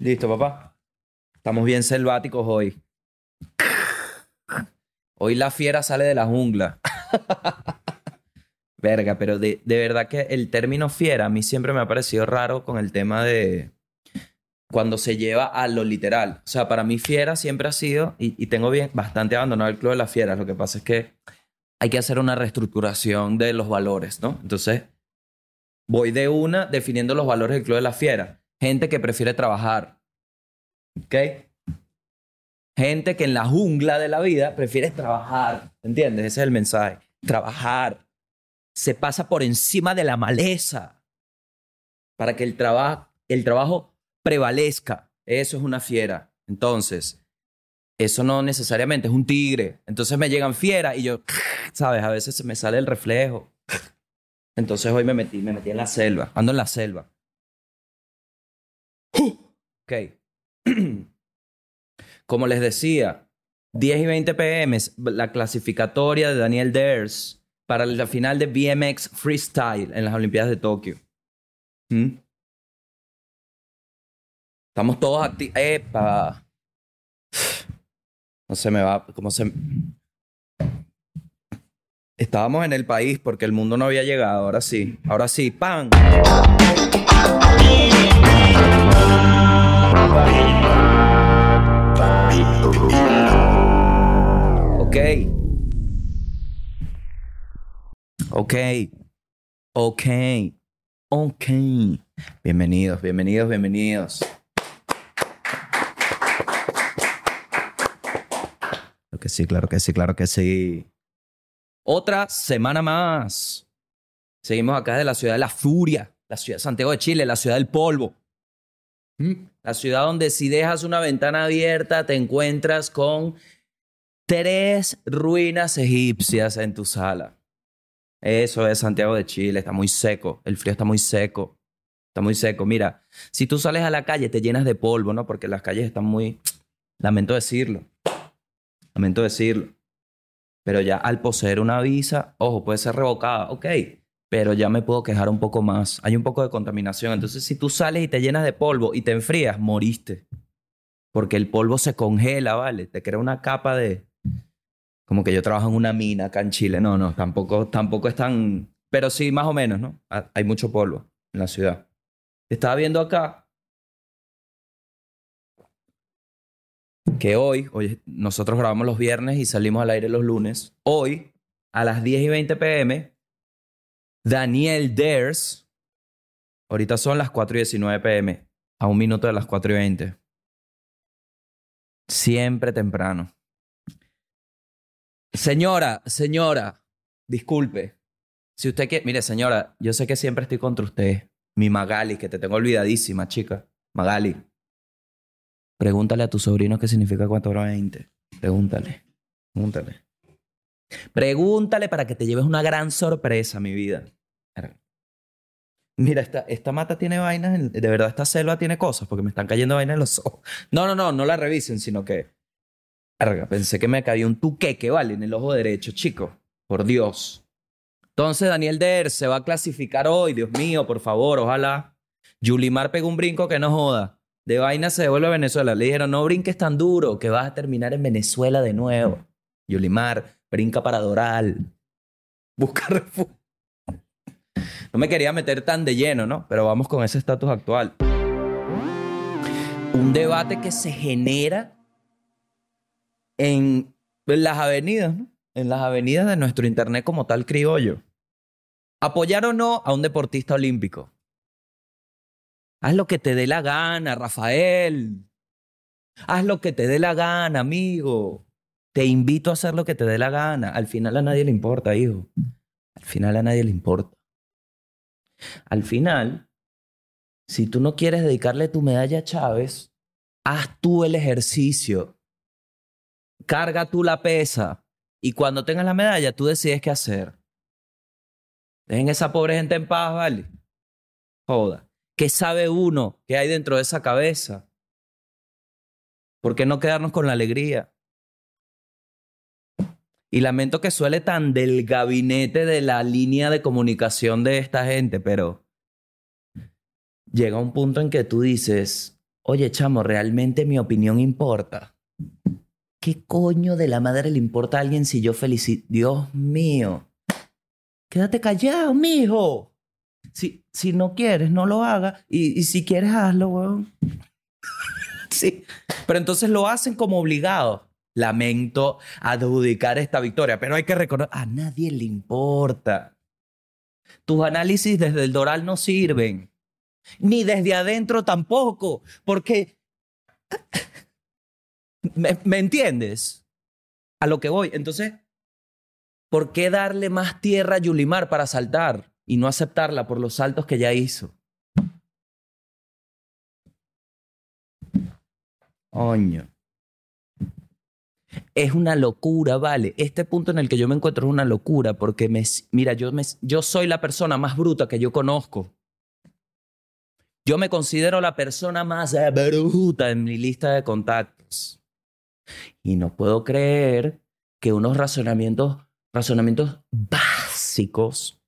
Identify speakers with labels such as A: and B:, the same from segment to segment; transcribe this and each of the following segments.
A: Listo, papá. Estamos bien selváticos hoy. Hoy la fiera sale de la jungla. Verga, pero de, de verdad que el término fiera a mí siempre me ha parecido raro con el tema de cuando se lleva a lo literal. O sea, para mí fiera siempre ha sido, y, y tengo bien, bastante abandonado el club de las fieras, lo que pasa es que hay que hacer una reestructuración de los valores, ¿no? Entonces, voy de una definiendo los valores del club de las fieras. Gente que prefiere trabajar, ¿ok? Gente que en la jungla de la vida prefiere trabajar, ¿entiendes? Ese es el mensaje. Trabajar. Se pasa por encima de la maleza para que el, traba el trabajo prevalezca. Eso es una fiera. Entonces, eso no necesariamente es un tigre. Entonces me llegan fieras y yo, ¿sabes? A veces se me sale el reflejo. Entonces hoy me metí, me metí en la selva. Ando en la selva. Ok. Como les decía, 10 y 20 pm, la clasificatoria de Daniel Dares para la final de BMX Freestyle en las Olimpiadas de Tokio. ¿Mm? Estamos todos activos. ¡Epa! No se me va. ¿Cómo se.? Estábamos en el país porque el mundo no había llegado. Ahora sí. Ahora sí. ¡Pam! Ok. Ok. Ok. Ok. Bienvenidos, bienvenidos, bienvenidos. Claro que sí, claro que sí, claro que sí. Otra semana más. Seguimos acá de la ciudad de la furia, la ciudad de Santiago de Chile, la ciudad del polvo. La ciudad donde si dejas una ventana abierta te encuentras con tres ruinas egipcias en tu sala. Eso es Santiago de Chile, está muy seco, el frío está muy seco, está muy seco. Mira, si tú sales a la calle te llenas de polvo, ¿no? Porque las calles están muy... Lamento decirlo, lamento decirlo. Pero ya al poseer una visa, ojo, puede ser revocada, ok, pero ya me puedo quejar un poco más. Hay un poco de contaminación. Entonces, si tú sales y te llenas de polvo y te enfrías, moriste. Porque el polvo se congela, ¿vale? Te crea una capa de... Como que yo trabajo en una mina acá en Chile. No, no, tampoco, tampoco es tan... Pero sí, más o menos, ¿no? Hay mucho polvo en la ciudad. Estaba viendo acá que hoy, hoy, nosotros grabamos los viernes y salimos al aire los lunes. Hoy, a las 10 y 20 pm, Daniel Dares. Ahorita son las 4 y 19 pm. A un minuto de las 4 y 20. Siempre temprano. Señora, señora, disculpe. Si usted quiere, mire, señora, yo sé que siempre estoy contra usted. Mi Magali, que te tengo olvidadísima, chica. Magali. Pregúntale a tu sobrino qué significa 420. Pregúntale. Pregúntale. Pregúntale para que te lleves una gran sorpresa, mi vida. Mira, esta, esta mata tiene vainas, de verdad esta selva tiene cosas, porque me están cayendo vainas en los ojos. No, no, no, no la revisen, sino que... Verga, pensé que me caía un tuqueque, ¿vale? En el ojo derecho, chico. Por Dios. Entonces Daniel Der se va a clasificar hoy, Dios mío, por favor, ojalá. Yulimar pegó un brinco que no joda. De vaina se devuelve a Venezuela. Le dijeron, no brinques tan duro, que vas a terminar en Venezuela de nuevo. Yulimar, brinca para Doral. Busca refugio. No me quería meter tan de lleno, ¿no? Pero vamos con ese estatus actual. Un debate que se genera en las avenidas, ¿no? En las avenidas de nuestro internet como tal criollo. Apoyar o no a un deportista olímpico. Haz lo que te dé la gana, Rafael. Haz lo que te dé la gana, amigo. Te invito a hacer lo que te dé la gana. Al final a nadie le importa, hijo. Al final a nadie le importa. Al final, si tú no quieres dedicarle tu medalla a Chávez, haz tú el ejercicio. Carga tú la pesa. Y cuando tengas la medalla, tú decides qué hacer. Dejen esa pobre gente en paz, ¿vale? Joda. ¿Qué sabe uno que hay dentro de esa cabeza? ¿Por qué no quedarnos con la alegría? Y lamento que suele tan del gabinete de la línea de comunicación de esta gente, pero llega un punto en que tú dices, Oye, chamo, ¿realmente mi opinión importa? ¿Qué coño de la madre le importa a alguien si yo felicito? Dios mío. Quédate callado, mijo. Si, si no quieres, no lo hagas. Y, si quieres, hazlo, weón. sí. Pero entonces lo hacen como obligado. Lamento adjudicar esta victoria, pero hay que recordar, a nadie le importa. Tus análisis desde el Doral no sirven. Ni desde adentro tampoco. Porque... ¿Me, ¿Me entiendes? A lo que voy. Entonces, ¿por qué darle más tierra a Yulimar para saltar y no aceptarla por los saltos que ya hizo? Oño. Es una locura, vale. Este punto en el que yo me encuentro es una locura porque me, mira, yo, me, yo soy la persona más bruta que yo conozco. Yo me considero la persona más bruta en mi lista de contactos. Y no puedo creer que unos razonamientos, razonamientos básicos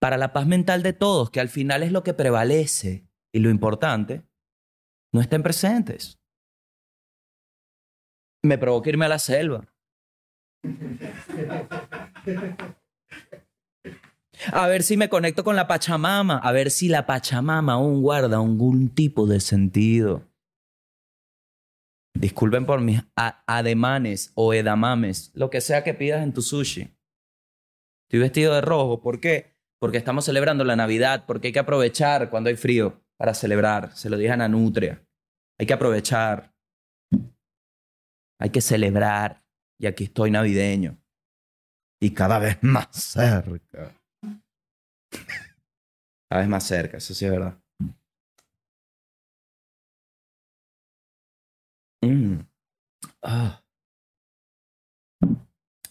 A: para la paz mental de todos, que al final es lo que prevalece y lo importante, no estén presentes me provoca irme a la selva. A ver si me conecto con la Pachamama, a ver si la Pachamama aún guarda algún tipo de sentido. Disculpen por mis ademanes o edamames, lo que sea que pidas en tu sushi. Estoy vestido de rojo, ¿por qué? Porque estamos celebrando la Navidad, porque hay que aprovechar cuando hay frío para celebrar. Se lo dije a Nanutria. Hay que aprovechar. Hay que celebrar. Y aquí estoy navideño. Y cada vez más cerca. Cada vez más cerca, eso sí es verdad. Mm. Ah.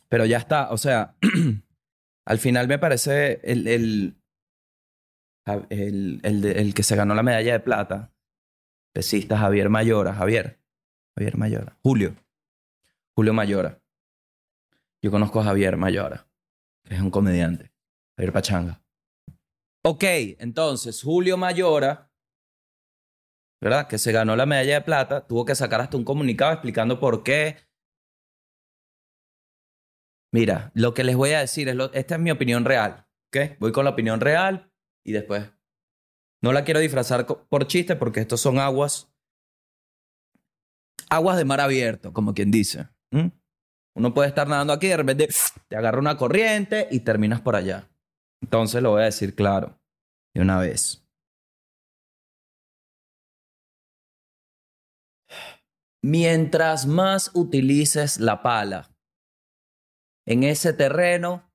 A: Pero ya está, o sea, al final me parece el, el, el, el, el que se ganó la medalla de plata, pesista Javier Mayora, Javier, Javier Mayora, Julio, Julio Mayora. Yo conozco a Javier Mayora, que es un comediante. Javier Pachanga. Ok, entonces Julio Mayora, ¿verdad? Que se ganó la medalla de plata, tuvo que sacar hasta un comunicado explicando por qué. Mira, lo que les voy a decir es, lo, esta es mi opinión real, ¿ok? Voy con la opinión real y después. No la quiero disfrazar por chiste porque estos son aguas. Aguas de mar abierto, como quien dice. ¿Mm? Uno puede estar nadando aquí y de repente te agarra una corriente y terminas por allá. Entonces lo voy a decir claro, de una vez. Mientras más utilices la pala en ese terreno,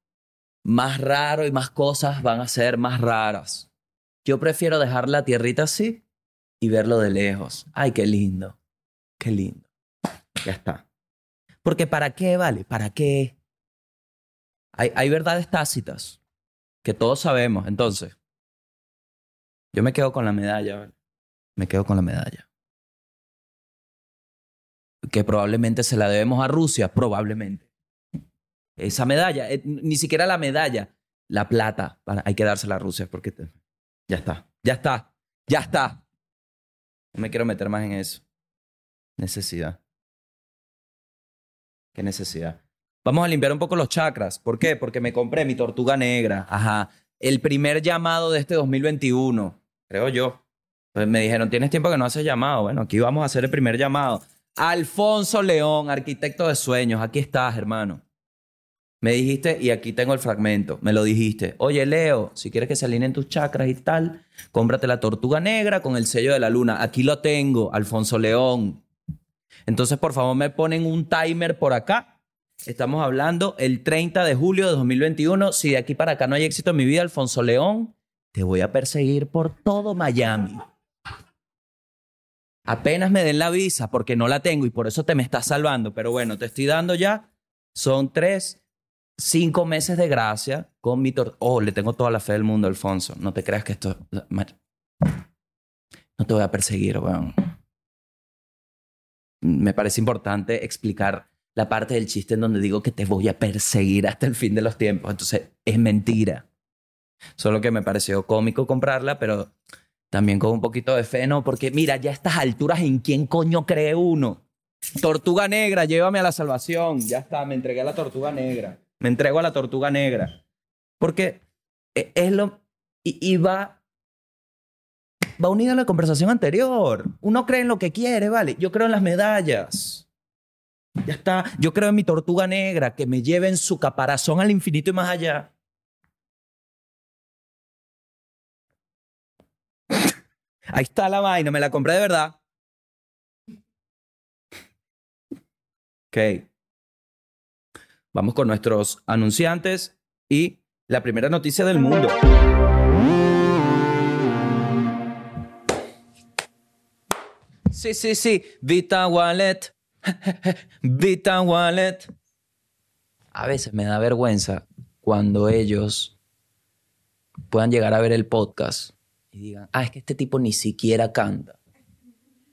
A: más raro y más cosas van a ser más raras. Yo prefiero dejar la tierrita así y verlo de lejos. Ay, qué lindo, qué lindo. Ya está. Porque ¿para qué vale? ¿Para qué? Hay, hay verdades tácitas que todos sabemos. Entonces, yo me quedo con la medalla, ¿vale? Me quedo con la medalla. Que probablemente se la debemos a Rusia, probablemente. Esa medalla, eh, ni siquiera la medalla, la plata, hay que dársela a Rusia porque ya está, ya está, ya está. No me quiero meter más en eso. Necesidad. Qué necesidad. Vamos a limpiar un poco los chakras. ¿Por qué? Porque me compré mi tortuga negra. Ajá. El primer llamado de este 2021, creo yo. Pues me dijeron, ¿tienes tiempo que no haces llamado? Bueno, aquí vamos a hacer el primer llamado. Alfonso León, arquitecto de sueños. Aquí estás, hermano. Me dijiste, y aquí tengo el fragmento, me lo dijiste. Oye, Leo, si quieres que se alineen tus chakras y tal, cómprate la tortuga negra con el sello de la luna. Aquí lo tengo, Alfonso León. Entonces, por favor, me ponen un timer por acá. Estamos hablando el 30 de julio de 2021. Si de aquí para acá no hay éxito en mi vida, Alfonso León, te voy a perseguir por todo Miami. Apenas me den la visa porque no la tengo y por eso te me estás salvando. Pero bueno, te estoy dando ya. Son tres, cinco meses de gracia con mi tor Oh, le tengo toda la fe del mundo, Alfonso. No te creas que esto. No te voy a perseguir, weón me parece importante explicar la parte del chiste en donde digo que te voy a perseguir hasta el fin de los tiempos. Entonces, es mentira. Solo que me pareció cómico comprarla, pero También con un poquito de fe, no, porque mira, ya a estas alturas, ¿en quién coño cree uno? Tortuga negra, llévame a la salvación. Ya está, me entregué a la tortuga negra. Me entrego a la tortuga negra. Porque e, es lo. Y, va. Va unida a la conversación anterior. Uno cree en lo que quiere, ¿vale? Yo creo en las medallas. Ya está. Yo creo en mi tortuga negra que me lleve en su caparazón al infinito y más allá. Ahí está la vaina, me la compré de verdad. Ok. Vamos con nuestros anunciantes y la primera noticia del mundo. Sí, sí, sí. Vita Wallet. Vita Wallet. A veces me da vergüenza cuando ellos puedan llegar a ver el podcast y digan, ah, es que este tipo ni siquiera canta.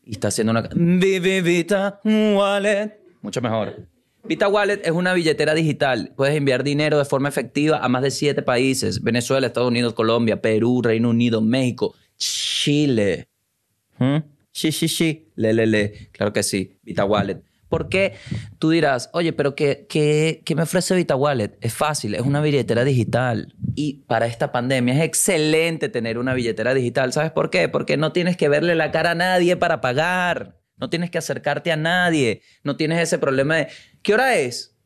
A: Y está haciendo una... Vita Wallet. Mucho mejor. Vita Wallet es una billetera digital. Puedes enviar dinero de forma efectiva a más de siete países. Venezuela, Estados Unidos, Colombia, Perú, Reino Unido, México, Chile. ¿Mm? Sí, sí, sí. Le, le, le. Claro que sí. Vita Wallet. ¿Por qué? Tú dirás, oye, pero ¿qué, qué, qué me ofrece Vita Wallet? Es fácil, es una billetera digital. Y para esta pandemia es excelente tener una billetera digital. ¿Sabes por qué? Porque no tienes que verle la cara a nadie para pagar. No tienes que acercarte a nadie. No tienes ese problema de, ¿qué hora es?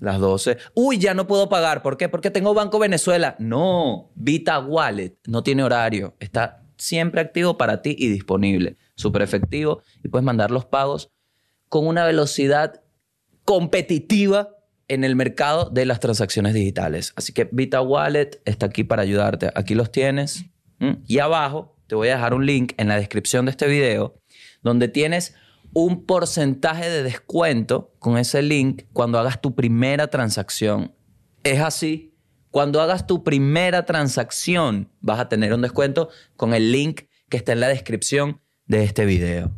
A: Las 12. Uy, ya no puedo pagar. ¿Por qué? Porque tengo Banco Venezuela. No, Vita Wallet no tiene horario. Está siempre activo para ti y disponible. Súper efectivo y puedes mandar los pagos con una velocidad competitiva en el mercado de las transacciones digitales. Así que Vita Wallet está aquí para ayudarte. Aquí los tienes. Y abajo te voy a dejar un link en la descripción de este video donde tienes un porcentaje de descuento con ese link cuando hagas tu primera transacción. Es así. Cuando hagas tu primera transacción, vas a tener un descuento con el link que está en la descripción de este video.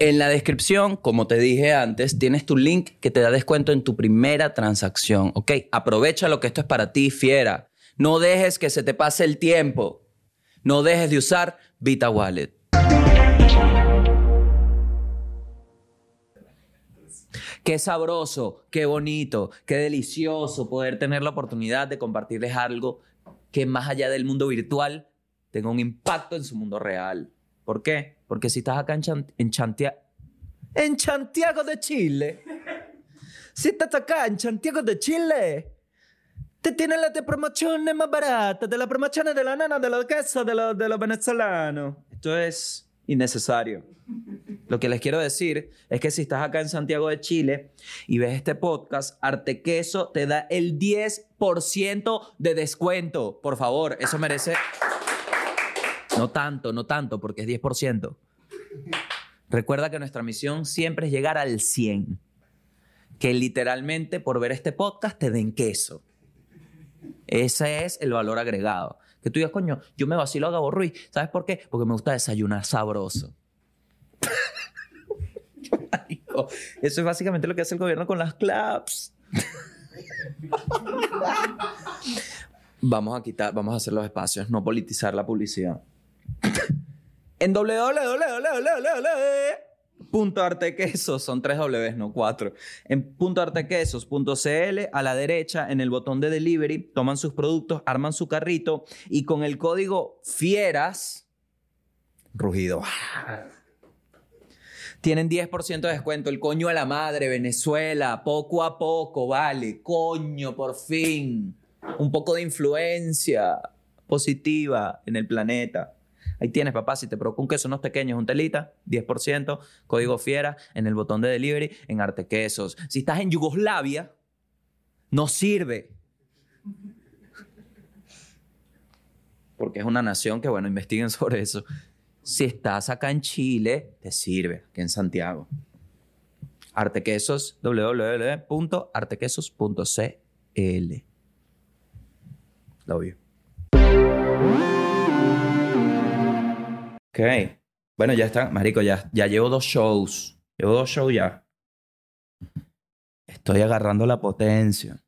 A: En la descripción, como te dije antes, tienes tu link que te da descuento en tu primera transacción. ¿Ok? Aprovecha lo que esto es para ti, fiera. No dejes que se te pase el tiempo. No dejes de usar Vita Wallet. Qué sabroso, qué bonito, qué delicioso poder tener la oportunidad de compartirles algo que más allá del mundo virtual tenga un impacto en su mundo real. ¿Por qué? Porque si estás acá en, en, en Santiago de Chile, si estás acá en Santiago de Chile, te tienen las promociones más baratas, de las promociones de la nana, de los quesos, de los, de los venezolanos. Esto es innecesario. Lo que les quiero decir es que si estás acá en Santiago de Chile y ves este podcast, Arte Queso te da el 10% de descuento. Por favor, eso merece... No tanto, no tanto, porque es 10%. Recuerda que nuestra misión siempre es llegar al 100. Que literalmente por ver este podcast te den queso. Ese es el valor agregado. Que tú digas, coño, yo me vacilo a Gabo Ruiz. ¿Sabes por qué? Porque me gusta desayunar sabroso. Eso es básicamente lo que hace el gobierno con las claps. vamos a quitar, vamos a hacer los espacios, no politizar la publicidad. En www.artequesos, son tres W, no cuatro. En .artequesos.cl, a la derecha, en el botón de delivery, toman sus productos, arman su carrito y con el código FIERAS, rugido, tienen 10% de descuento. El coño a la madre, Venezuela, poco a poco, vale. Coño, por fin. Un poco de influencia positiva en el planeta. Ahí tienes, papá, si te provoca un queso, unos pequeños, un telita, 10%, código fiera en el botón de delivery en Arte Quesos. Si estás en Yugoslavia, no sirve. Porque es una nación que, bueno, investiguen sobre eso. Si estás acá en Chile, te sirve, aquí en Santiago. Artequesos, www.artequesos.cl. Love you. Ok. Bueno, ya está, marico, ya, ya llevo dos shows. Llevo dos shows ya. Estoy agarrando la potencia.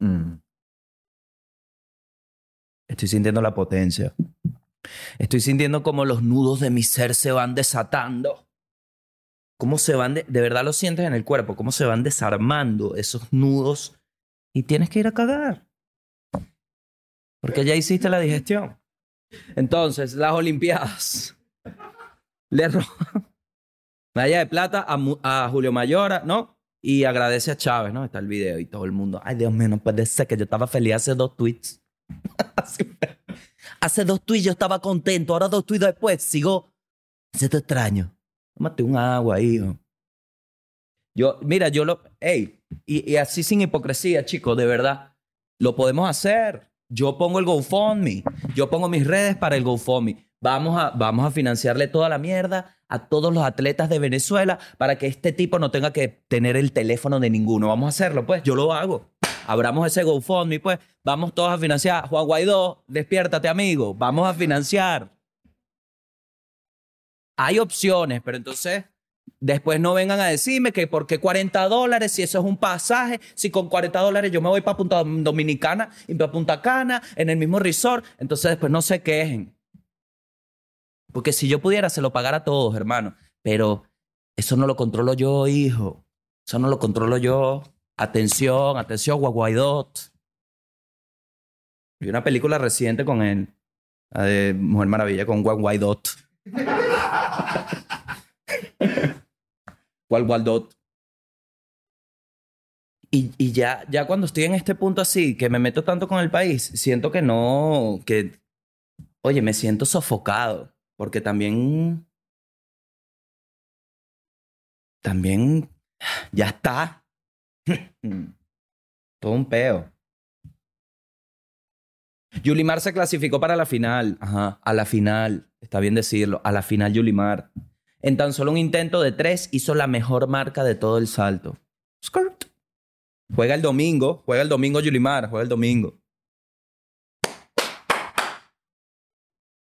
A: Mm. Estoy sintiendo la potencia. Estoy sintiendo como los nudos de mi ser se van desatando. Cómo se van, de, de verdad lo sientes en el cuerpo, cómo se van desarmando esos nudos y tienes que ir a cagar. Porque ya hiciste la digestión. Entonces, las Olimpiadas. Le roban medalla de plata a, Julio Mayora, ¿no? Y agradece a Chávez, ¿no? Está el video y todo el mundo. Ay, Dios mío, no puede ser que yo estaba feliz hace dos tweets. Hace dos tweets yo estaba contento, ahora dos tweets después sigo. Se te extraño. Tómate un agua, hijo. Yo, mira, yo lo. Ey, y, y así sin hipocresía, chicos, de verdad. Lo podemos hacer. Yo pongo el GoFundMe. Yo pongo mis redes para el GoFundMe. Vamos a, vamos a financiarle toda la mierda a todos los atletas de Venezuela para que este tipo no tenga que tener el teléfono de ninguno. Vamos a hacerlo, pues. Yo lo hago. Abramos ese GoFundMe, pues. Vamos todos a financiar. Juan Guaidó, despiértate, amigo. Vamos a financiar. Hay opciones, pero entonces después no vengan a decirme que por qué 40 dólares, si eso es un pasaje, si con 40 dólares yo me voy para Punta Dominicana y para Punta Cana en el mismo resort, entonces después no se quejen. Porque si yo pudiera, se lo pagara a todos, hermano. Pero eso no lo controlo yo, hijo. Eso no lo controlo yo. Atención, atención, Guaguaidot. Vi una película reciente con él, de Mujer Maravilla, con Guaguaidot. Guaguaidot. Y, y ya, ya cuando estoy en este punto así, que me meto tanto con el país, siento que no, que, oye, me siento sofocado. Porque también. También. Ya está. Todo un peo. Yulimar se clasificó para la final. Ajá, a la final. Está bien decirlo. A la final, Yulimar. En tan solo un intento de tres, hizo la mejor marca de todo el salto. Skirt. Juega el domingo. Juega el domingo, Yulimar. Juega el domingo.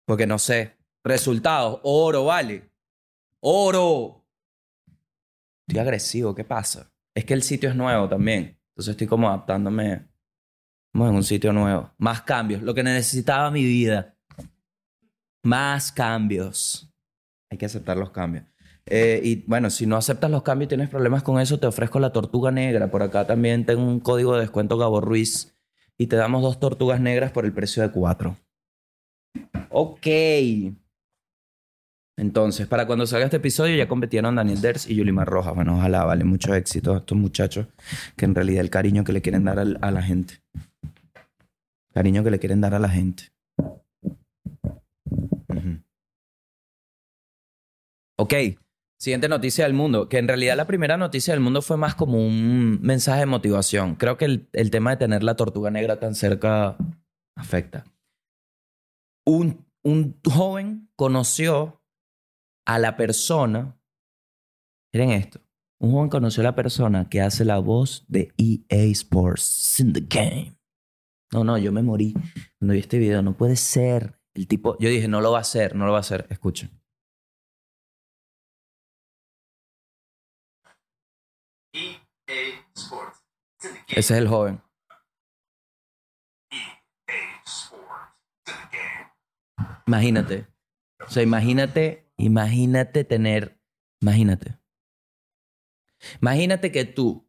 A: Porque no sé. Resultados, oro, vale. Oro. Estoy agresivo, ¿qué pasa? Es que el sitio es nuevo también. Entonces estoy como adaptándome. Estamos en un sitio nuevo. Más cambios. Lo que necesitaba mi vida. Más cambios. Hay que aceptar los cambios. Eh, y bueno, si no aceptas los cambios y tienes problemas con eso, te ofrezco la tortuga negra. Por acá también tengo un código de descuento Gabo Ruiz. Y te damos dos tortugas negras por el precio de cuatro. Ok. Entonces, para cuando salga este episodio ya competieron Daniel Ders y Yulimar Rojas. Bueno, ojalá, vale, mucho éxito a estos muchachos que en realidad el cariño que le quieren dar a la gente. Cariño que le quieren dar a la gente. Ok, siguiente noticia del mundo, que en realidad la primera noticia del mundo fue más como un mensaje de motivación. Creo que el, tema de tener la tortuga negra tan cerca afecta. Un, un joven conoció a la persona. Miren esto. Un joven conoció a la persona que hace la voz de EA Sports in the game. No, no, yo me morí cuando vi este video. No puede ser. El tipo, yo dije, no lo va a hacer, no lo va a hacer. Escuchen. Ese es el joven. Imagínate. O sea, imagínate, imagínate tener, imagínate. Imagínate que tú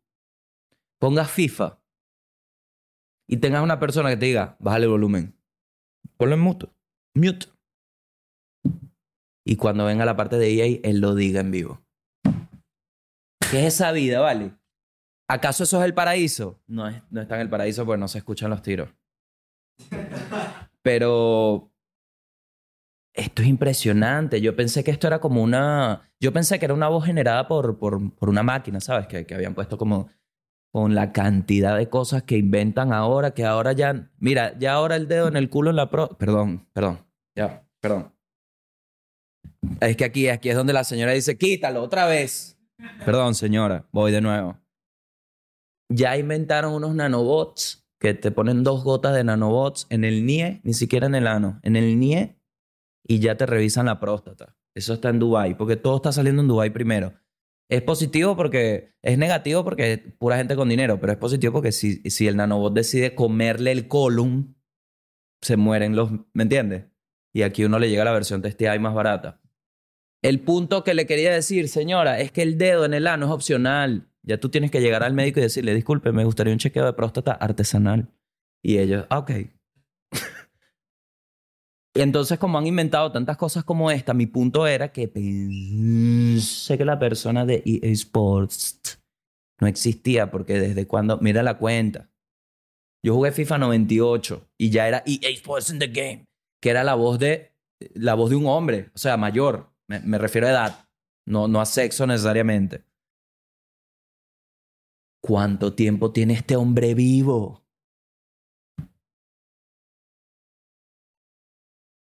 A: pongas FIFA y tengas una persona que te diga, bájale el volumen. Ponlo en mute. Mute. Y cuando venga la parte de EA, él lo diga en vivo. ¿Qué es esa vida, vale? ¿Acaso eso es el paraíso? No, es, no está en el paraíso porque no se escuchan los tiros. Pero esto es impresionante. Yo pensé que esto era como una. Yo pensé que era una voz generada por, por, por una máquina, ¿sabes? Que, que habían puesto como. Con la cantidad de cosas que inventan ahora, que ahora ya. Mira, ya ahora el dedo en el culo en la pro. Perdón, perdón. Ya, perdón. Es que aquí, aquí es donde la señora dice: quítalo otra vez. Perdón, señora. Voy de nuevo. Ya inventaron unos nanobots que te ponen dos gotas de nanobots en el NIE, ni siquiera en el ano, en el NIE y ya te revisan la próstata. Eso está en Dubai, porque todo está saliendo en Dubai primero. Es positivo porque es negativo porque es pura gente con dinero, pero es positivo porque si, si el nanobot decide comerle el colon, se mueren los, ¿me entiendes? y aquí uno le llega la versión TSTI más barata. El punto que le quería decir, señora, es que el dedo en el ano es opcional. Ya tú tienes que llegar al médico y decirle, disculpe, me gustaría un chequeo de próstata artesanal. Y ellos, ah, ok. y entonces, como han inventado tantas cosas como esta, mi punto era que pensé que la persona de EA Sports no existía, porque desde cuando, mira la cuenta. Yo jugué FIFA 98 y ya era EA Sports in the game, que era la voz de, la voz de un hombre, o sea, mayor. Me, me refiero a edad, no, no a sexo necesariamente. ¿Cuánto tiempo tiene este hombre vivo?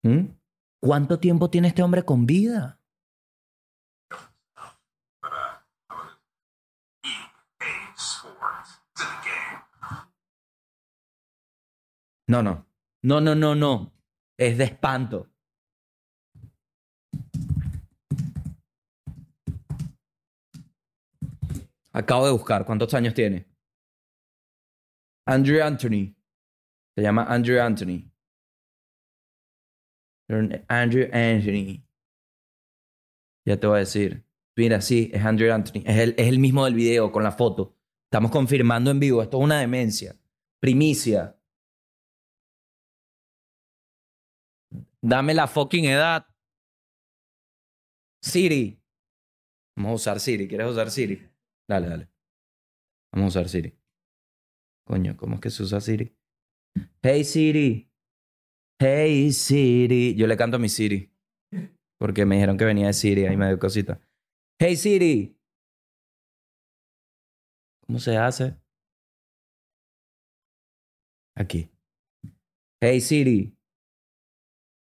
A: ¿Mm? ¿Cuánto tiempo tiene este hombre con vida? No, no. No, no, no, no. Es de espanto. Acabo de buscar. ¿Cuántos años tiene? Andrew Anthony. Se llama Andrew Anthony. Andrew Anthony. Ya te voy a decir. Mira, sí, es Andrew Anthony. Es el, es el mismo del video con la foto. Estamos confirmando en vivo. Esto es una demencia. Primicia. Dame la fucking edad. Siri. Vamos a usar Siri. ¿Quieres usar Siri? Dale, dale. Vamos a usar Siri. Coño, ¿cómo es que se usa Siri? Hey Siri. Hey Siri. Yo le canto a mi Siri. Porque me dijeron que venía de Siri. Ahí me dio cosita. Hey Siri. ¿Cómo se hace? Aquí. Hey Siri.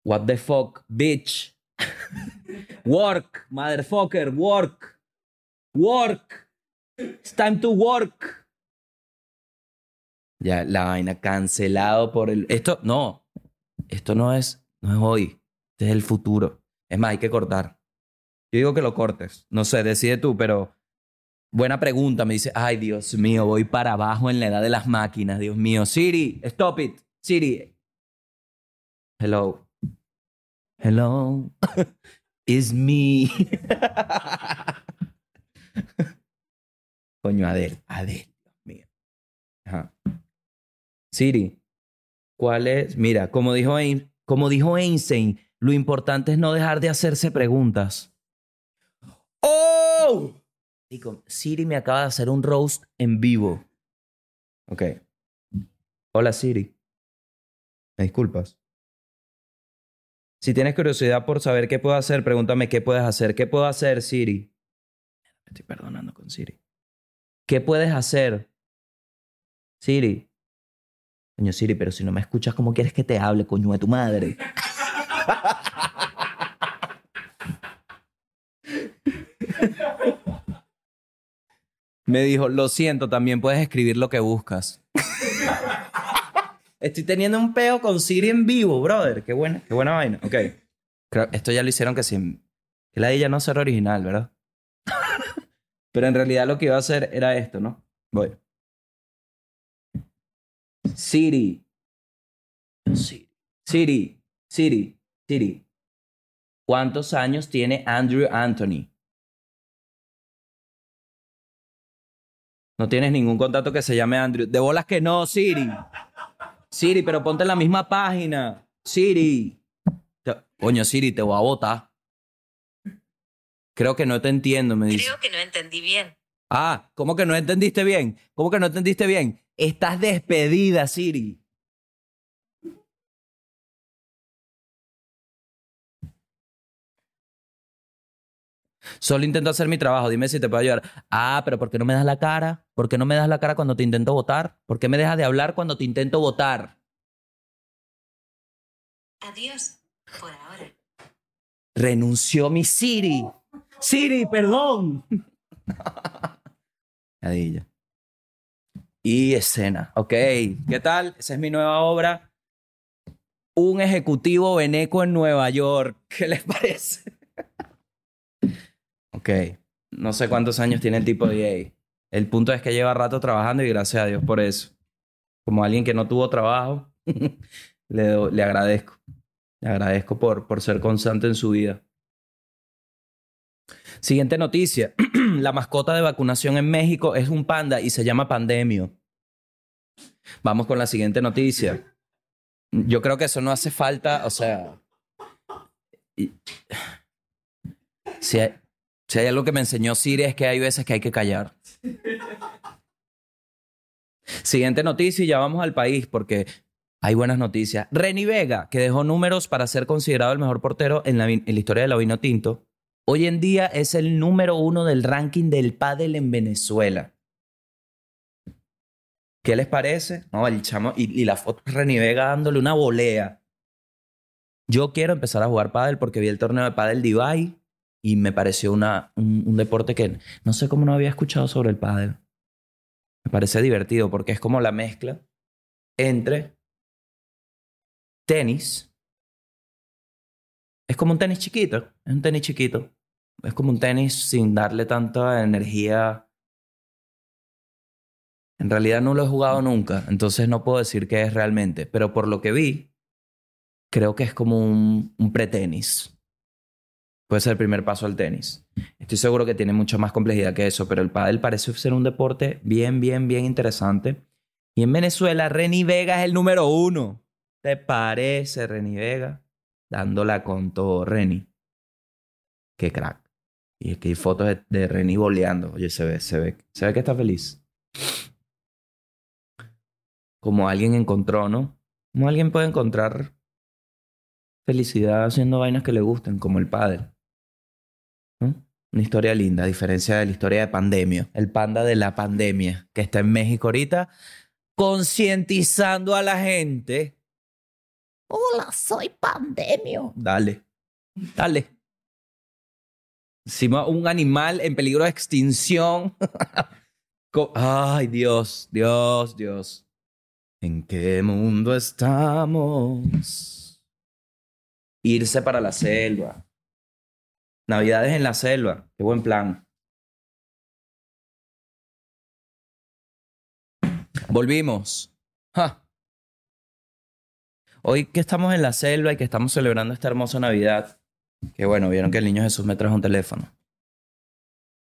A: What the fuck, bitch? work, motherfucker, work. Work. It's time to work. Ya, la vaina cancelado por el. Esto, no. Esto no es, no es hoy. Este es el futuro. Es más, hay que cortar. Yo digo que lo cortes. No sé, decide tú, pero. Buena pregunta. Me dice, ay, Dios mío, voy para abajo en la edad de las máquinas. Dios mío. Siri, stop it. Siri. Hello. Hello. It's me. Coño, Adel. Adel, Dios mío. Ajá. Siri, ¿cuál es? Mira, como dijo, como dijo Einstein, lo importante es no dejar de hacerse preguntas. ¡Oh! Digo, Siri me acaba de hacer un roast en vivo. Ok. Hola, Siri. ¿Me disculpas? Si tienes curiosidad por saber qué puedo hacer, pregúntame qué puedes hacer. ¿Qué puedo hacer, Siri? Me estoy perdonando con Siri. ¿Qué puedes hacer? Siri. Coño, Siri, pero si no me escuchas, ¿cómo quieres que te hable, coño de tu madre? Me dijo, lo siento, también puedes escribir lo que buscas. Estoy teniendo un peo con Siri en vivo, brother. Qué buena, qué buena vaina. Ok. Creo- esto ya lo hicieron que sin... Que la de ella no ser original, ¿verdad? Pero en realidad lo que iba a hacer era esto, ¿no? Voy. Siri. Siri. Siri. Siri. ¿Cuántos años tiene Andrew Anthony? No tienes ningún contacto que se llame Andrew. De bolas que no, Siri. Siri, pero ponte en la misma página. Siri. Coño, Siri, te voy a votar. Creo que no te entiendo, me dice.
B: Creo que no entendí bien.
A: Ah, ¿cómo que no entendiste bien? ¿Cómo que no entendiste bien? Estás despedida, Siri. Solo intento hacer mi trabajo, dime si te puedo ayudar. Ah, pero ¿por qué no me das la cara? ¿Por qué no me das la cara cuando te intento votar? ¿Por qué me dejas de hablar cuando te intento votar?
B: Adiós. Por ahora.
A: Renunció mi Siri. Siri, perdón. Y escena. Ok, ¿qué tal? Esa es mi nueva obra. Un ejecutivo veneco en Nueva York. ¿Qué les parece? ok. No sé cuántos años tiene el tipo de. El punto es que lleva rato trabajando y gracias a Dios por eso. Como alguien que no tuvo trabajo, le, le agradezco. Le agradezco por, por ser constante en su vida. Siguiente noticia. La mascota de vacunación en México es un panda y se llama Pandemio. Vamos con la siguiente noticia. Yo creo que eso no hace falta, o sea... Si hay, algo que me enseñó Siri es que hay veces que hay que callar. Siguiente noticia y ya vamos al país porque hay buenas noticias. Reni Vega, que dejó números para ser considerado el mejor portero en la, vi- en la historia de la vino tinto, hoy en día es el número uno del ranking del pádel en Venezuela. ¿Qué les parece? No, el chamo y, la foto de Reni Vega dándole una volea. Yo quiero empezar a jugar pádel porque vi el torneo de pádel de Ibai y me pareció una, un, un deporte que no sé cómo no había escuchado sobre el pádel. Me parece divertido porque es como la mezcla entre tenis. Es como un tenis chiquito. Es un tenis chiquito. Es como un tenis sin darle tanta energía. En realidad no lo he jugado nunca, entonces no puedo decir qué es realmente. Pero por lo que vi, creo que es como un, un pre-tenis. Puede ser el primer paso al tenis. Estoy seguro que tiene mucha más complejidad que eso, pero el pádel parece ser un deporte bien, bien, bien interesante. Y en Venezuela, Reni Vega es el número uno. ¿Te parece, Reni Vega? Dándola con todo, Reni. Qué crack. Y aquí hay fotos de, de Reni boleando. Oye, se ve, se ve, se ve que está feliz. Como alguien encontró, ¿no? Como alguien puede encontrar felicidad haciendo vainas que le gusten, como el. ¿no? Una historia linda, a diferencia de la historia de pandemia. El panda de la pandemia, que está en México ahorita, concientizando a la gente. Hola, soy pandemio. Dale, dale. Encima, un animal en peligro de extinción. Ay, Dios, Dios, Dios. ¿En qué mundo estamos? Irse para la selva. Navidades en la selva. Qué buen plan. Volvimos. Ja. Hoy que estamos en la selva y que estamos celebrando esta hermosa Navidad, que bueno, vieron que el niño Jesús me trajo un teléfono.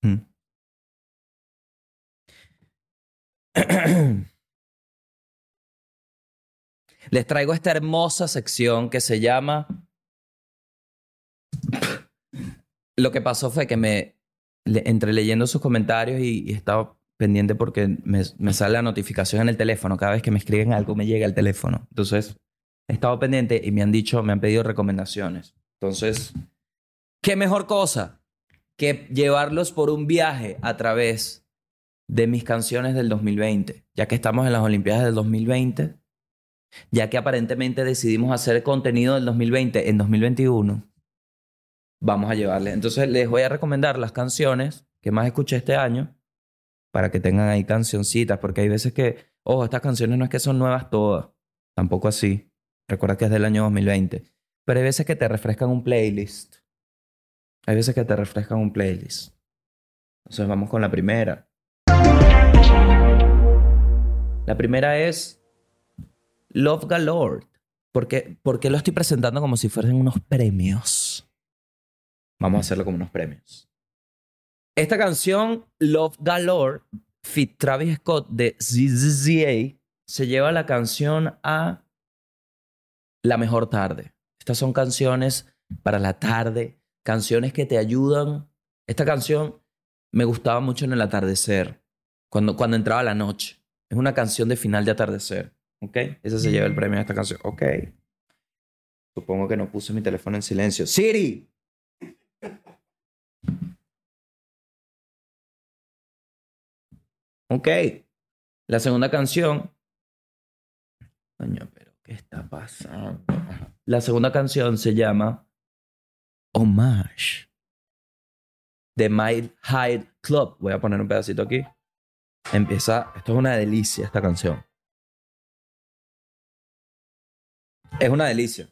A: Mm. Les traigo esta hermosa sección que se llama lo que pasó fue que me, entre leyendo sus comentarios y, y estaba pendiente porque me, me sale la notificación en el teléfono. Cada vez que me escriben algo me llega el teléfono. Entonces, he estado pendiente y me han dicho, me han pedido recomendaciones. Entonces, ¿qué mejor cosa que llevarlos por un viaje a través de mis canciones del 2020? Ya que estamos en las Olimpiadas del 2020, ya que aparentemente decidimos hacer contenido del 2020 en 2021 vamos a llevarles. Entonces les voy a recomendar las canciones que más escuché este año para que tengan ahí cancioncitas, porque hay veces que, ojo, estas canciones no es que son nuevas todas, tampoco así. Recuerda que es del año 2020. Pero hay veces que te refrescan un playlist. Hay veces que te refrescan un playlist. Entonces vamos con la primera. La primera es Love Galore. ¿Por qué, por qué lo estoy presentando como si fueran unos premios? Vamos a hacerlo como unos premios. Esta canción, Love Galore, fit Travis Scott de ZZA, se lleva la canción a La Mejor Tarde. Estas son canciones para la tarde, canciones que te ayudan. Esta canción me gustaba mucho en el atardecer, cuando, cuando entraba la noche. Es una canción de final de atardecer. ¿Ok? Ese se lleva el premio a esta canción. Ok. Supongo que no puse mi teléfono en silencio. Siri. Ok. La segunda canción. ¿Qué está pasando? La segunda canción se llama Homage. De My Hyde Club. Voy a poner un pedacito aquí. Empieza. Esto es una delicia, esta canción. Es una delicia.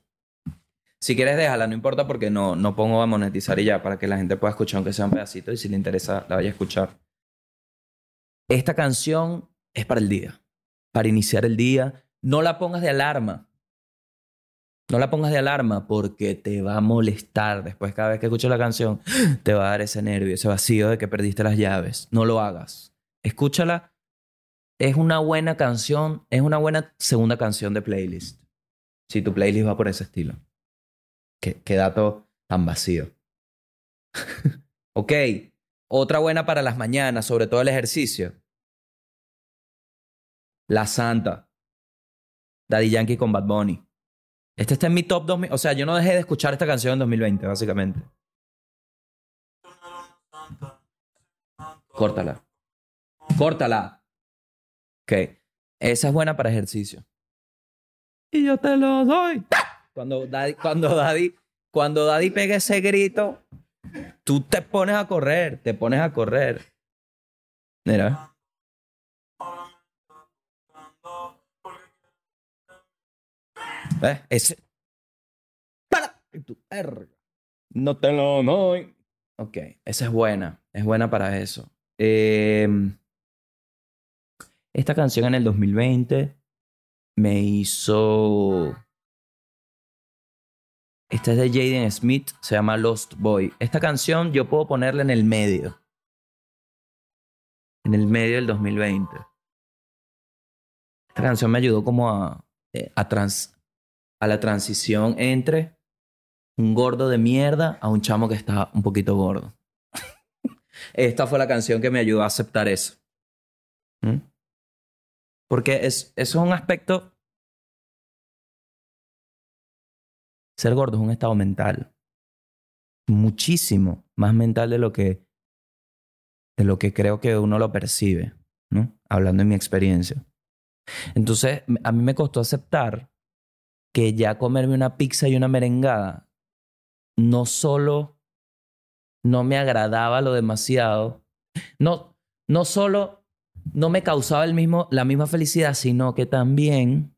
A: Si quieres, déjala, no importa porque no, no pongo a monetizar y ya, para que la gente pueda escuchar aunque sea un pedacito y si le interesa, la vaya a escuchar. Esta canción es para el día, para iniciar el día. No la pongas de alarma. No la pongas de alarma porque te va a molestar después cada vez que escuches la canción. Te va a dar ese nervio, ese vacío de que perdiste las llaves. No lo hagas. Escúchala. Es una buena canción, es una buena segunda canción de playlist. Si tu playlist va por ese estilo. Qué, dato tan vacío. ok. Otra buena para las mañanas, sobre todo el ejercicio. La Santa. Daddy Yankee con Bad Bunny. Este está en mi top 2000. O sea, yo no dejé de escuchar esta canción en 2020, básicamente. Córtala. Córtala. Ok. Esa es buena para ejercicio. Y yo te lo doy. Cuando Daddy, cuando Daddy, cuando Daddy pega ese grito, tú te pones a correr, te pones a correr. Mira. ¿Ves? Ese. ¡Para! Y tú, "Erga, No te lo doy. Ok, esa es buena. Es buena para eso. Eh, esta canción en el 2020 me hizo. Esta es de Jaden Smith, se llama Lost Boy. Esta canción yo puedo ponerla en el medio. En el medio del 2020. Esta canción me ayudó como a, eh, a, trans, a la transición entre un gordo de mierda a un chamo que está un poquito gordo. Esta fue la canción que me ayudó a aceptar eso. ¿Mm? Porque es, eso es un aspecto... Ser gordo es un estado mental. Muchísimo más mental de lo que, de lo que creo que uno lo percibe, ¿no? Hablando en mi experiencia. Entonces, a mí me costó aceptar que ya comerme una pizza y una merengada no solo no me agradaba lo demasiado, no, no solo no me causaba el mismo, la misma felicidad, sino que también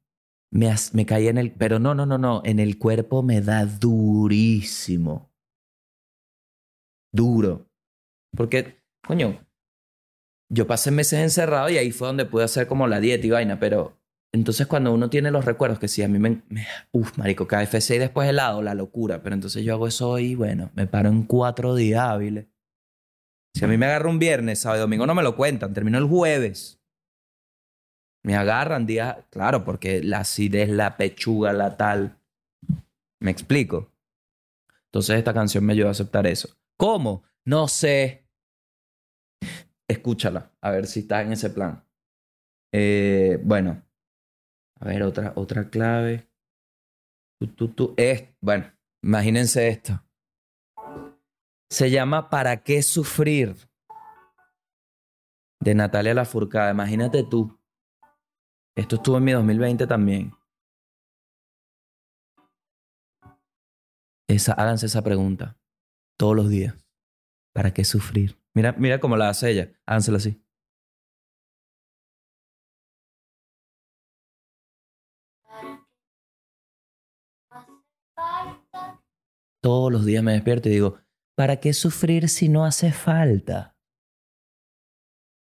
A: me, me caía en el... Pero no, no, no, no, en el cuerpo me da durísimo. Duro. Porque, coño, yo pasé meses encerrado y ahí fue donde pude hacer como la dieta y vaina, pero entonces cuando uno tiene los recuerdos que sí, a mí me... me uf, marico, KFC y después helado, la locura, pero entonces yo hago eso y bueno, me paro en cuatro días hábiles. Si a mí me agarra un viernes, sábado y domingo no me lo cuentan, termino el jueves. Me agarran días, claro, porque la acidez, la pechuga, la tal. ¿Me explico? Entonces esta canción me ayudó a aceptar eso. ¿Cómo? No sé. Escúchala, a ver si estás en ese plan. Eh, bueno, a ver, otra, otra clave. Tú, tú, tú. Bueno, imagínense esto. Se llama ¿Para qué sufrir? De Natalia Lafourcade. Imagínate tú. Esto estuvo en mi 2020 también. Esa, háganse esa pregunta todos los días. ¿Para qué sufrir? Mira, mira cómo la hace ella. Hágansela así. Todos los días me despierto y digo, ¿para qué sufrir si no hace falta?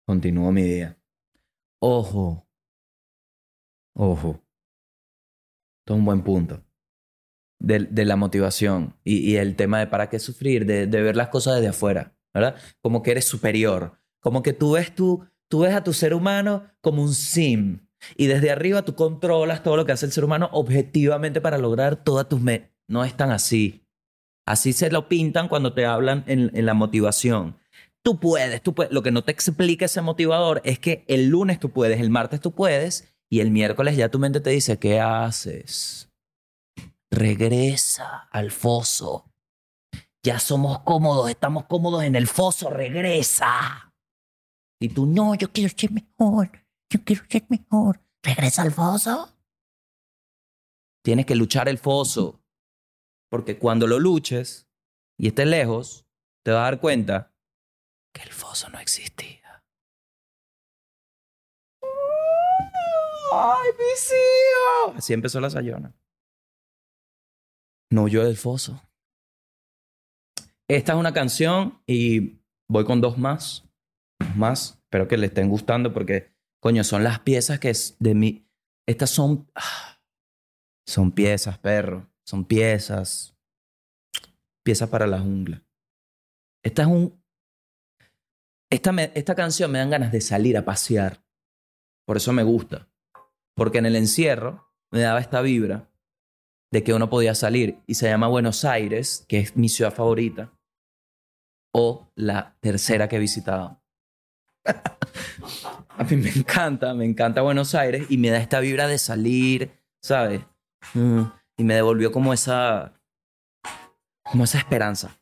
A: Continúo mi día. Ojo. Ojo. Esto es un buen punto. De, la motivación y, el tema de para qué sufrir, de, ver las cosas desde afuera, ¿verdad? Como que eres superior. Como que tú ves, tú ves a tu ser humano como un sim. Y desde arriba tú controlas todo lo que hace el ser humano objetivamente para lograr todas tus metas. No es tan así. Así se lo pintan cuando te hablan en, la motivación. Tú puedes, tú puedes. Lo que no te explica ese motivador es que el lunes tú puedes, el martes tú puedes y el miércoles ya tu mente te dice, ¿qué haces? Regresa al foso. Ya somos cómodos, estamos cómodos en el foso, regresa. Y tú, no, yo quiero ser mejor, yo quiero ser mejor. Regresa al foso. Tienes que luchar el foso. Porque cuando lo luches y estés lejos, te vas a dar cuenta que el foso no existía. ¡Ay, mis hijos! Así empezó la sayona. No huyó del foso. Esta es una canción y voy con dos más. Dos más. Espero que le estén gustando porque, coño, son las piezas que es de mi. Estas son. ah, Son piezas, perro. Son piezas. Piezas para la jungla. Esta es un. Esta, esta canción me dan ganas de salir a pasear. Por eso me gusta. Porque en el encierro me daba esta vibra de que uno podía salir y se llama Buenos Aires, que es mi ciudad favorita, o la tercera que he visitado. a mí me encanta, me encanta Buenos Aires y me da esta vibra de salir, ¿sabes? Y me devolvió como esa, como esa esperanza.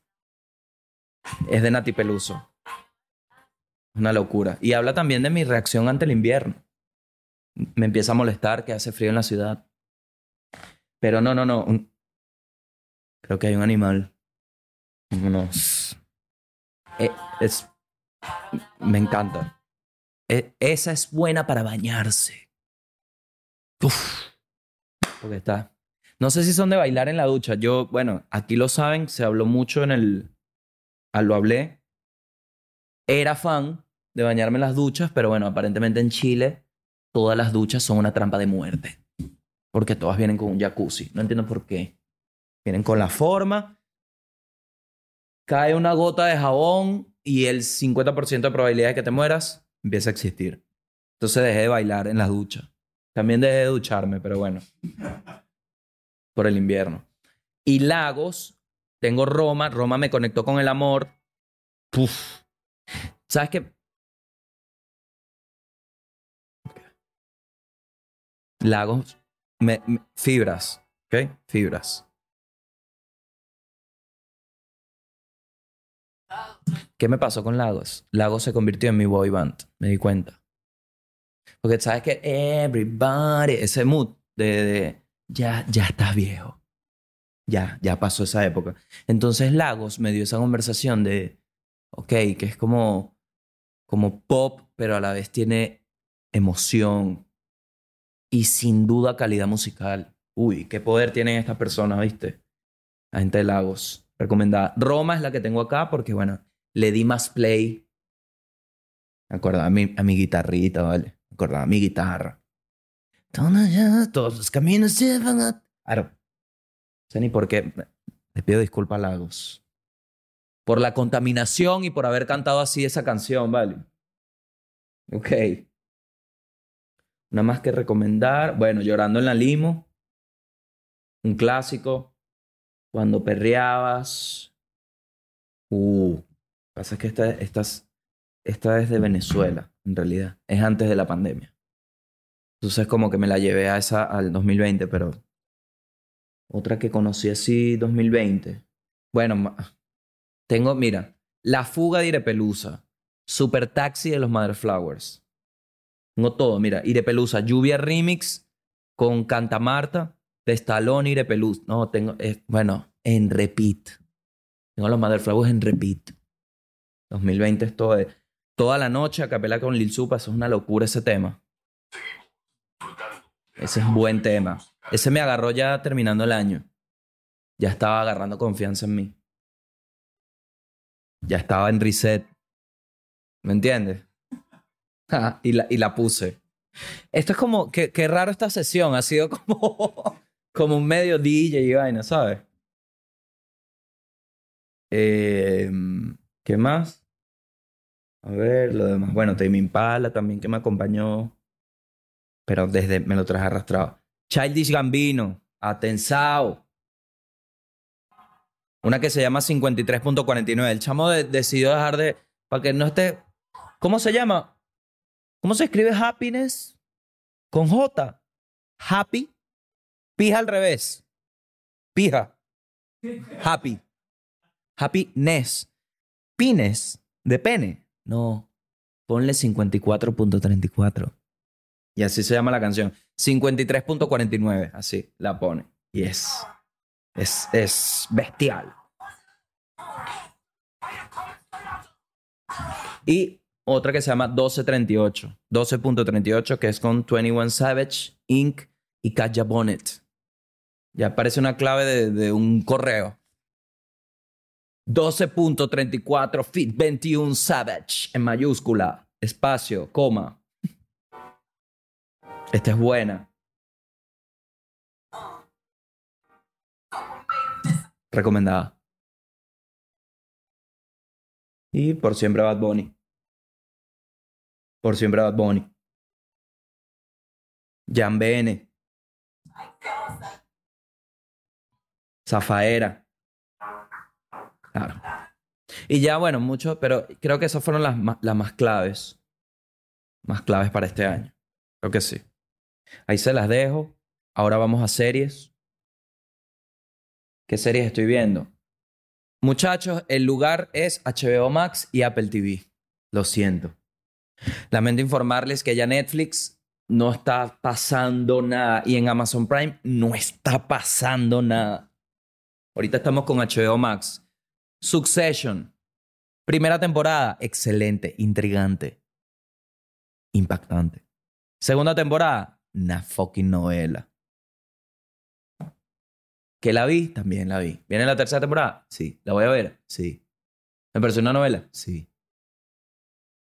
A: Es de Nati Peluso. Una locura. Y habla también de mi reacción ante el invierno. Me empieza a molestar que hace frío en la ciudad. Pero no, no, no. Creo que hay un animal. Unos. Eh, es. Me encanta. Eh, esa es buena para bañarse. Uf. Porque está. No sé si son de bailar en la ducha. Yo, bueno, aquí lo saben, se habló mucho en el. ah, Lo hablé. Era fan de bañarme en las duchas, pero bueno, aparentemente en Chile todas las duchas son una trampa de muerte. Porque todas vienen con un jacuzzi. No entiendo por qué. Vienen con la forma. Cae una gota de jabón y el 50% de probabilidad de que te mueras empieza a existir. Entonces dejé de bailar en las duchas. También dejé de ducharme, pero bueno. Por el invierno. Y Lagos, tengo Roma. Roma me conectó con el amor. Puf. ¿Sabes qué? Lagos, me- fibras, ¿ok? Fibras. ¿Qué me pasó con Lagos? Lagos se convirtió en mi boy band, me di cuenta. Porque sabes que everybody, ese mood de ya, ya estás viejo. Ya, ya pasó esa época. Entonces Lagos me dio esa conversación de, ok, que es como, como pop, pero a la vez tiene emoción y sin duda calidad musical. Uy, qué poder tienen estas personas, ¿viste? La gente de Lagos. Recomendada. Roma es la que tengo acá porque, bueno, le di más play. Me a mi, a mi guitarrita, ¿vale? A mi guitarra. Todos los caminos llevan a... Por qué. Les pido disculpas a Lagos. Por la contaminación y por haber cantado así esa canción, ¿vale? Ok. Nada más que recomendar. Bueno, Llorando en la Limo. Un clásico. Cuando perreabas. Uh. Pasa es que esta, esta, es- esta es de Venezuela, en realidad. Es antes de la pandemia. Entonces como que me la llevé a esa al 2020, pero... Otra que conocí así 2020. Bueno, tengo, mira, La Fuga de Irepelusa. Super Taxi de los Mother Flowers. Tengo todo, mira, Irepelusa, Lluvia Remix con Canta Marta, de Stallone Irepelusa. No, tengo, eh, bueno, en repeat. Tengo los Mother Flowers en repeat. 2020 es todo de, toda la noche a capela con Lil Supa, eso es una locura ese tema. Ese es un buen tema. Ese me agarró ya terminando el año. Ya estaba agarrando confianza en mí. Ya estaba en reset. ¿Me entiendes? Ja, y, la, y la puse. Esto es como, qué, qué raro esta sesión. Ha sido como, como un medio DJ y vaina, ¿sabes? Eh, ¿Qué más? A ver, lo demás. Bueno, Tame Impala también que me acompañó. Pero desde me lo traje arrastrado. Childish Gambino, Atensao. Una que se llama 53.49. El chamo de- decidió dejar de. Para que no esté. ¿Cómo se llama? ¿Cómo se escribe happiness? Con J. Happy. Pija al revés. Pija. Happy. Happiness. Pines. De pene. No. Ponle 54.34. Y así se llama la canción. 53.49. Así la pone. Y es. Es, es bestial. Y otra que se llama 1238. 12.38, que es con 21 Savage, Inc. y Katja Bonnet. Ya parece una clave de, de un correo. 12.34 Fit 21 Savage en mayúscula, espacio, coma. Esta es buena. Recomendada. Y por siempre Bad Bunny. Por siempre Bad Bunny. Jan BN. Zafaera. Claro. Y ya, bueno, mucho, pero creo que esas fueron las, las más claves. Más claves para este año. Creo que sí. Ahí se las dejo. Ahora vamos a series. ¿Qué series estoy viendo? Muchachos, el lugar es HBO Max y Apple TV. Lo siento. Lamento informarles que ya Netflix no está pasando nada y en Amazon Prime no está pasando nada. Ahorita estamos con HBO Max. Succession. Primera temporada, excelente, intrigante, impactante. Segunda temporada, una fucking novela. ¿Que la vi? También la vi. ¿Viene la tercera temporada? Sí. ¿La voy a ver? Sí. ¿Me pareció una novela? Sí.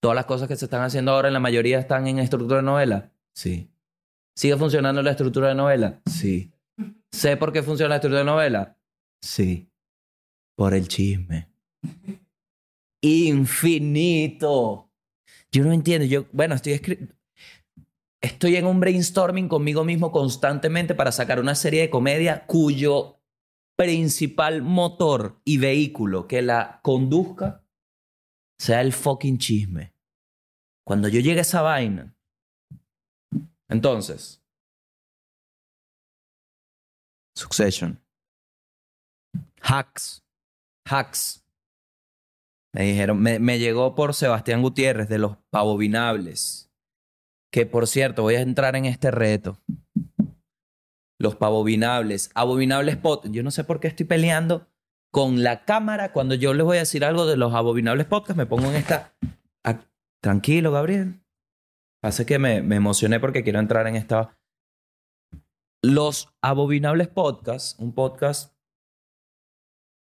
A: ¿Todas las cosas que se están haciendo ahora en la mayoría están en estructura de novela? Sí. ¿Sigue funcionando la estructura de novela? Sí. ¿Sé por qué funciona la estructura de novela? Sí. Por el chisme. Infinito. Yo no entiendo. Yo, bueno, estoy escribiendo. Estoy en un brainstorming conmigo mismo constantemente para sacar una serie de comedia cuyo principal motor y vehículo que la conduzca sea el fucking chisme. Cuando yo llegue a esa vaina. Entonces. Succession. Hacks. Hacks. Me dijeron, me, me llegó por Sebastián Gutiérrez de los pavovinables. Que por cierto, voy a entrar en este reto. Los pavovinables. Abominables pot. Yo no sé por qué estoy peleando con la cámara. Cuando yo les voy a decir algo de los abominables podcast, me pongo en esta. Tranquilo, Gabriel. Hace que me, me emocioné porque quiero entrar en esta. Los abominables podcast, un podcast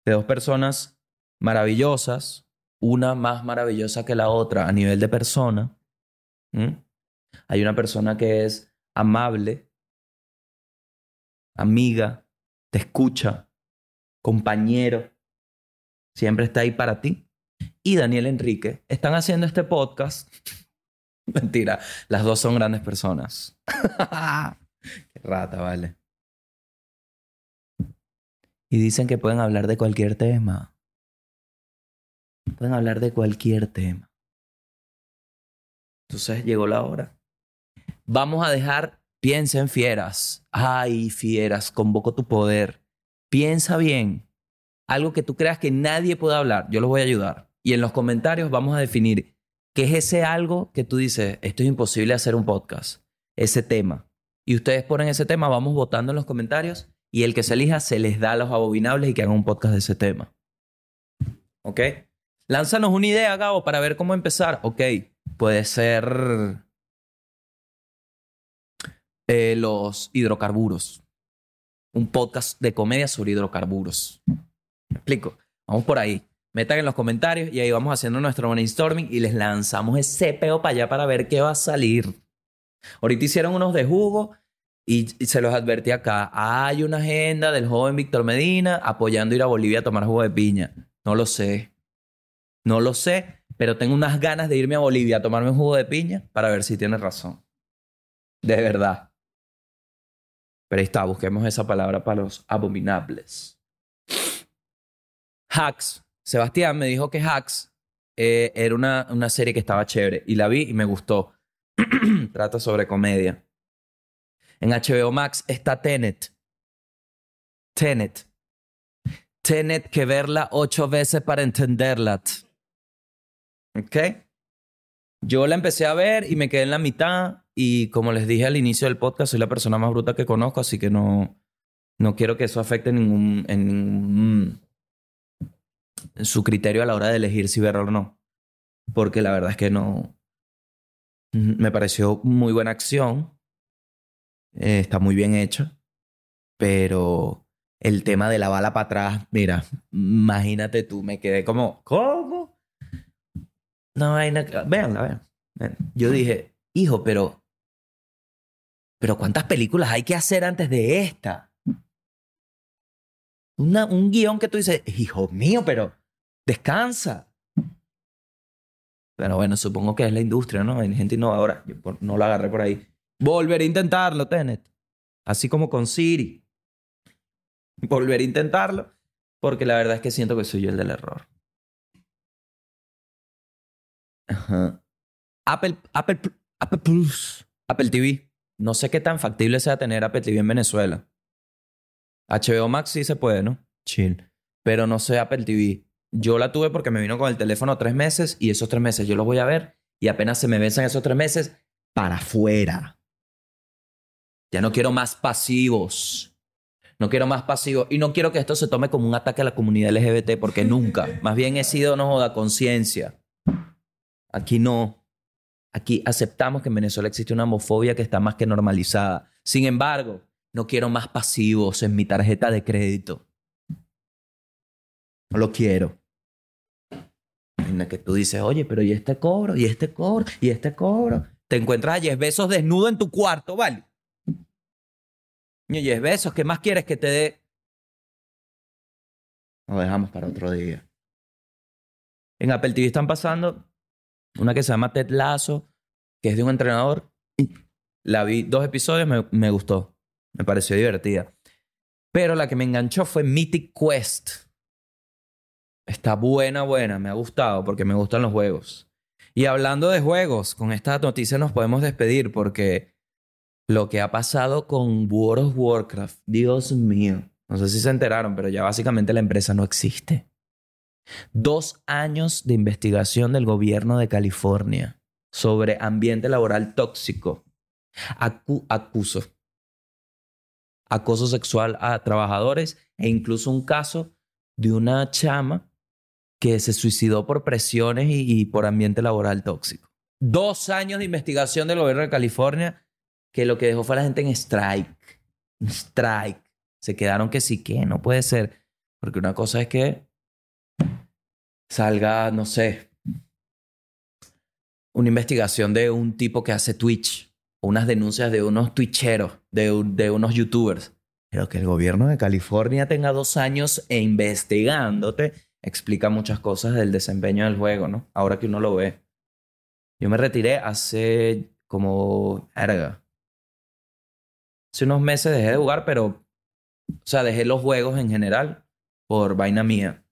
A: de dos personas maravillosas, una más maravillosa que la otra a nivel de persona. Hay una persona que es amable, amiga, te escucha, compañero, siempre está ahí para ti. Y Daniel Enrique están haciendo este podcast. Mentira, las dos son grandes personas. Qué rata, vale. Y dicen que pueden hablar de cualquier tema. Pueden hablar de cualquier tema. Entonces llegó la hora. Vamos a dejar, piensen fieras. Ay, fieras, convoco tu poder. Piensa bien. Algo que tú creas que nadie puede hablar. Yo los voy a ayudar. Y en los comentarios vamos a definir qué es ese algo que tú dices, esto es imposible hacer un podcast. Ese tema. Y ustedes ponen ese tema, vamos votando en los comentarios y el que se elija se les da a los abominables y que hagan un podcast de ese tema. ¿Ok? Lánzanos una idea, Gabo, para ver cómo empezar. Ok, puede ser eh, los hidrocarburos. Un podcast de comedia sobre hidrocarburos. ¿Me explico? Vamos por ahí. Metan en los comentarios y ahí vamos haciendo nuestro brainstorming y les lanzamos ese peo para allá para ver qué va a salir. Ahorita hicieron unos de jugo y, se los advertí acá. Hay una agenda del joven Víctor Medina apoyando ir a Bolivia a tomar jugo de piña. No lo sé. No lo sé, pero tengo unas ganas de irme a Bolivia a tomarme un jugo de piña para ver si tiene razón. De verdad. Ahí está, busquemos esa palabra para los abominables. Hacks. Sebastián me dijo que Hacks eh, era una, una serie que estaba chévere y la vi y me gustó. Trata sobre comedia. En HBO Max está Tenet. Tenet. Tenet que verla ocho veces para entenderla. ¿Ok? Yo la empecé a ver y me quedé en la mitad y como les dije al inicio del podcast, soy la persona más bruta que conozco, así que no, no quiero que eso afecte en ningún, su criterio a la hora de elegir si verla o no. Porque la verdad es que no... Me pareció muy buena acción. Eh, está muy bien hecha. Pero el tema de la bala para atrás, mira, imagínate tú, me quedé como, ¿cómo? No vaina. que- Véanla, vean. vean. Yo dije, hijo, pero. Pero ¿cuántas películas hay que hacer antes de esta? Un guion que tú dices, hijo mío, pero descansa. Pero bueno, supongo que es la industria, ¿no? Hay gente innovadora. Yo no lo agarré por ahí. Volver a intentarlo, Tenet. Así como con Siri. Volver a intentarlo. Porque la verdad es que siento que soy yo el del error. Ajá. Apple, Apple, Apple Plus. Apple TV. No sé qué tan factible sea tener Apple TV en Venezuela. HBO Max sí se puede, ¿no? Chill. Pero no sé Apple TV. Yo la tuve porque me vino con el teléfono tres meses y esos tres meses yo los voy a ver y apenas se me besan esos tres meses para afuera. Ya no quiero más pasivos. No quiero más pasivos. Y no quiero que esto se tome como un ataque a la comunidad LGBT porque nunca. Más bien he sido, no joda, conciencia. Aquí no. Aquí aceptamos que en Venezuela existe una homofobia que está más que normalizada. Sin embargo, no quiero más pasivos en mi tarjeta de crédito. No lo quiero. Imagina que tú dices, oye, pero ¿y este cobro? ¿Y este cobro? ¿Y este cobro? Te encuentras a Jeff Bezos desnudo en tu cuarto, ¿vale? Y Jeff Bezos, ¿qué más quieres que te dé? Lo dejamos para otro día. En Apple TV están pasando una que se llama Ted Lasso, que es de un entrenador. La vi dos episodios, me, me gustó. Me pareció divertida. Pero la que me enganchó fue Mythic Quest. Está buena, buena. Me ha gustado porque me gustan los juegos. Y hablando de juegos, con esta noticia nos podemos despedir porque lo que ha pasado con World of Warcraft, Dios mío. No sé si se enteraron, pero ya básicamente la empresa no existe. Dos años de investigación del gobierno de California sobre ambiente laboral tóxico. Acu acuso. Acoso sexual a trabajadores e incluso un caso de una chama que se suicidó por presiones y, por ambiente laboral tóxico. Dos años de investigación del gobierno de California que lo que dejó fue a la gente en strike. Strike. Se quedaron que sí que no puede ser. Porque una cosa es que salga, no sé, una investigación de un tipo que hace Twitch, unas denuncias de unos twitcheros, de, de unos youtubers. Pero que el gobierno de California tenga dos años e investigándote explica muchas cosas del desempeño del juego, ¿no? Ahora que uno lo ve. Yo me retiré hace como... Verga. Hace unos meses dejé de jugar, pero... O sea, dejé los juegos en general por vaina mía.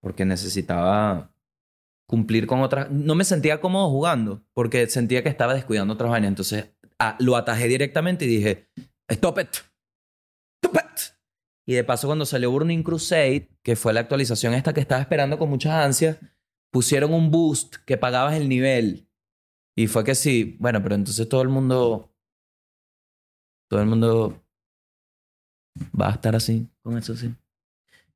A: Porque necesitaba cumplir con otras... No me sentía cómodo jugando porque sentía que estaba descuidando otras vainas. Entonces ah, lo atajé directamente y dije, stop it. Stop it. Y de paso cuando salió Burning Crusade, que fue la actualización esta que estaba esperando con muchas ansias, pusieron un boost que pagabas el nivel. Y fue que sí, bueno, pero entonces todo el mundo... Todo el mundo va a estar así, con eso sí.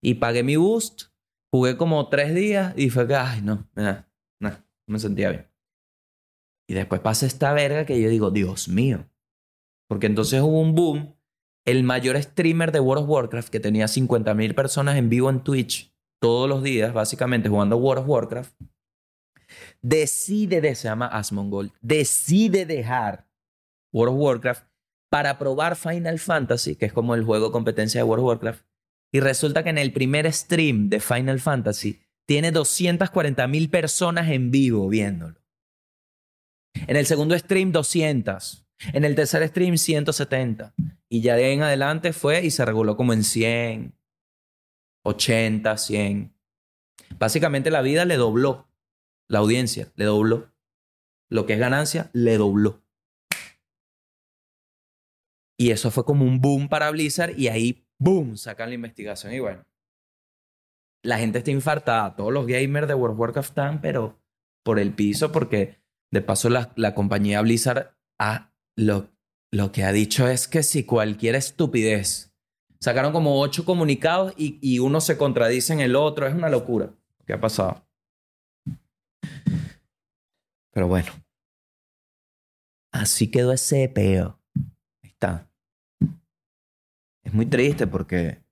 A: Y pagué mi boost, jugué como tres días y fue que, ay, no, nah, nah, no me sentía bien. Y después pasa esta verga que yo digo, Dios mío. Porque entonces hubo un boom. El mayor streamer de World of Warcraft, que tenía 50.000 personas en vivo en Twitch todos los días, básicamente jugando World of Warcraft, decide, de, se llama Asmongold, decide dejar World of Warcraft para probar Final Fantasy, que es como el juego competencia de World of Warcraft. Y resulta que en el primer stream de Final Fantasy tiene 240 mil personas en vivo viéndolo. En el segundo stream, 200. En el tercer stream, 170. Y ya de en adelante fue y se reguló como en 100, 80, 100. Básicamente la vida le dobló. La audiencia le dobló. Lo que es ganancia, le dobló. Y eso fue como un boom para Blizzard y ahí, boom, sacan la investigación y bueno. La gente está infartada. Todos los gamers de World of Warcraft están, pero por el piso porque de paso la, la compañía Blizzard ha, lo, lo que ha dicho es que si cualquier estupidez. Sacaron como ocho comunicados y, y uno se contradice en el otro. Es una locura. ¿Qué ha pasado? Pero bueno. Así quedó ese peo. Ahí está. Es muy triste porque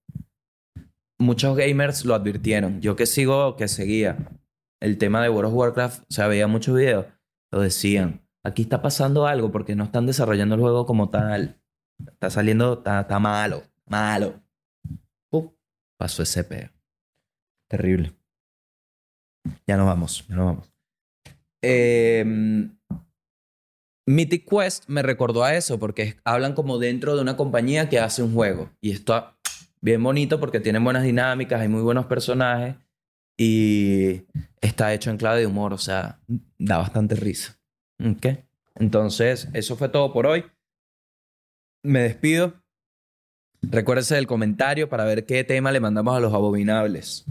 A: muchos gamers lo advirtieron. Yo que sigo, que seguía el tema de World of Warcraft, o sea, veía muchos videos, lo decían. Aquí está pasando algo porque no están desarrollando el juego como tal. Está saliendo, está, malo, malo. Pum, pasó ese peo. Terrible. Ya nos vamos, ya nos vamos. Eh, Mythic Quest me recordó a eso porque hablan como dentro de una compañía que hace un juego. Y está bien bonito porque tiene buenas dinámicas, hay muy buenos personajes y está hecho en clave de humor, o sea, da bastante risa. ¿Ok? Entonces, eso fue todo por hoy. Me despido. Recuérdese del comentario para ver qué tema le mandamos a los abominables.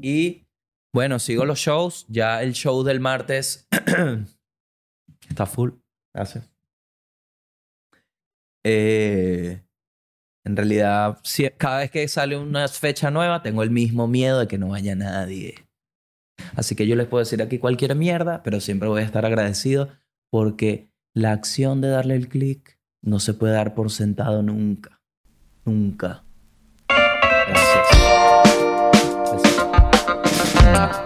A: Y bueno, sigo los shows. Ya el show del martes está full. Gracias. Eh, en realidad, si- cada vez que sale una fecha nueva, tengo el mismo miedo de que no vaya nadie. Así que yo les puedo decir aquí cualquier mierda, pero siempre voy a estar agradecido porque la acción de darle el clic no se puede dar por sentado nunca. Nunca. Gracias. Gracias.